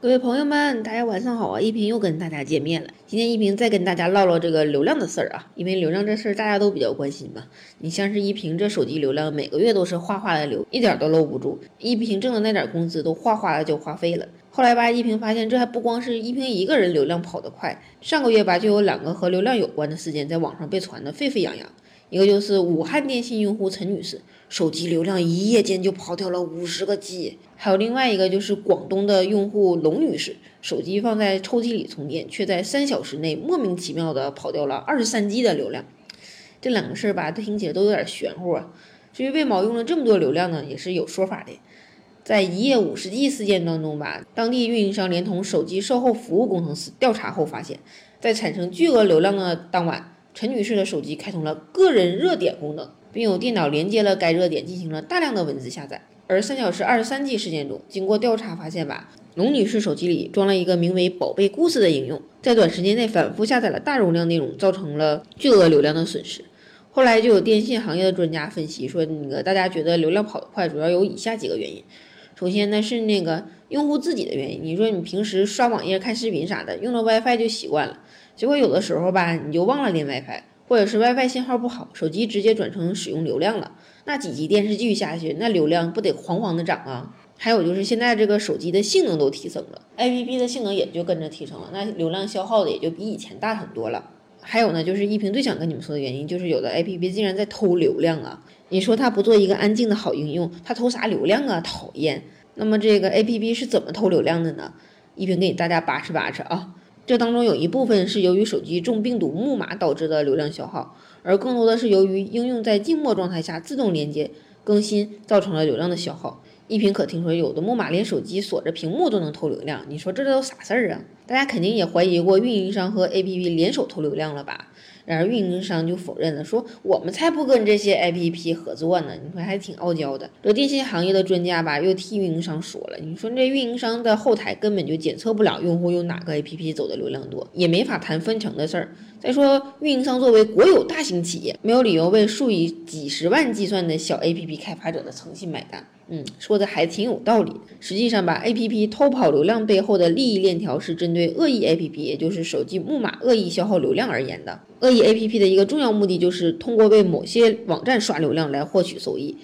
各位朋友们，大家晚上好啊！一平又跟大家见面了。今天一平再跟大家唠唠这个流量的事儿啊，因为流量这事儿大家都比较关心嘛。你像是一平这手机流量，每个月都是哗哗的流，一点都搂不住。一平挣的那点工资都哗哗的就花费了。后来吧，一平发现这还不光是一平一个人流量跑得快，上个月吧就有两个和流量有关的事件在网上被传得沸沸扬扬。一个就是武汉电信用户陈女士手机流量一夜间就跑掉了五十个 G，还有另外一个就是广东的用户龙女士手机放在抽屉里充电，却在三小时内莫名其妙的跑掉了二十三 G 的流量。这两个事儿吧，听起来都有点玄乎啊。至于为毛用了这么多流量呢，也是有说法的。在一夜五十 G 事件当中吧，当地运营商连同手机售后服务工程师调查后发现，在产生巨额流量的当晚。陈女士的手机开通了个人热点功能，并有电脑连接了该热点，进行了大量的文字下载。而三小时二十三 G 事件中，经过调查发现吧，龙女士手机里装了一个名为“宝贝故事”的应用，在短时间内反复下载了大容量内容，造成了巨额流量的损失。后来就有电信行业的专家分析说，那个大家觉得流量跑得快，主要有以下几个原因。首先呢是那个用户自己的原因，你说你平时刷网页、看视频啥的，用了 WiFi 就习惯了。结果有的时候吧，你就忘了连 WiFi，或者是 WiFi 信号不好，手机直接转成使用流量了。那几集电视剧下去，那流量不得哐哐的涨啊？还有就是现在这个手机的性能都提升了，APP 的性能也就跟着提升了，那流量消耗的也就比以前大很多了。还有呢，就是一平最想跟你们说的原因，就是有的 APP 竟然在偷流量啊！你说它不做一个安静的好应用，它偷啥流量啊？讨厌！那么这个 APP 是怎么偷流量的呢？一平给大家扒扯扒扯啊！这当中有一部分是由于手机中病毒木马导致的流量消耗，而更多的是由于应用在静默状态下自动连接更新造成了流量的消耗。一平可听说有的木马连手机锁着屏幕都能偷流量，你说这都啥事儿啊？大家肯定也怀疑过运营商和 APP 联手偷流量了吧？然而运营商就否认了，说我们才不跟这些 APP 合作呢。你说还挺傲娇的。这电信行业的专家吧，又替运营商说了，你说这运营商的后台根本就检测不了用户用哪个 APP 走的流量多，也没法谈分成的事儿。再说运营商作为国有大型企业，没有理由为数以几十万计算的小 APP 开发者的诚信买单。嗯，说的还挺有道理。实际上吧，APP 偷跑流量背后的利益链条是针对恶意 APP，也就是手机木马恶意消耗流量而言的。恶意 APP 的一个重要目的就是通过为某些网站刷流量来获取收益。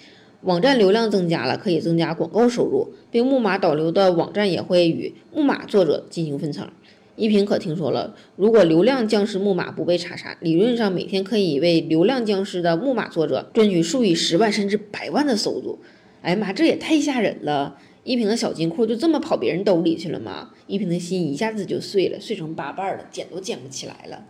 网站流量增加了，可以增加广告收入，并木马导流的网站也会与木马作者进行分成。一平可听说了，如果流量僵尸木马不被查杀，理论上每天可以为流量僵尸的木马作者赚取数以十万甚至百万的收入。哎妈，这也太吓人了！一平的小金库就这么跑别人兜里去了吗？一平的心一下子就碎了，碎成八瓣了，捡都捡不起来了。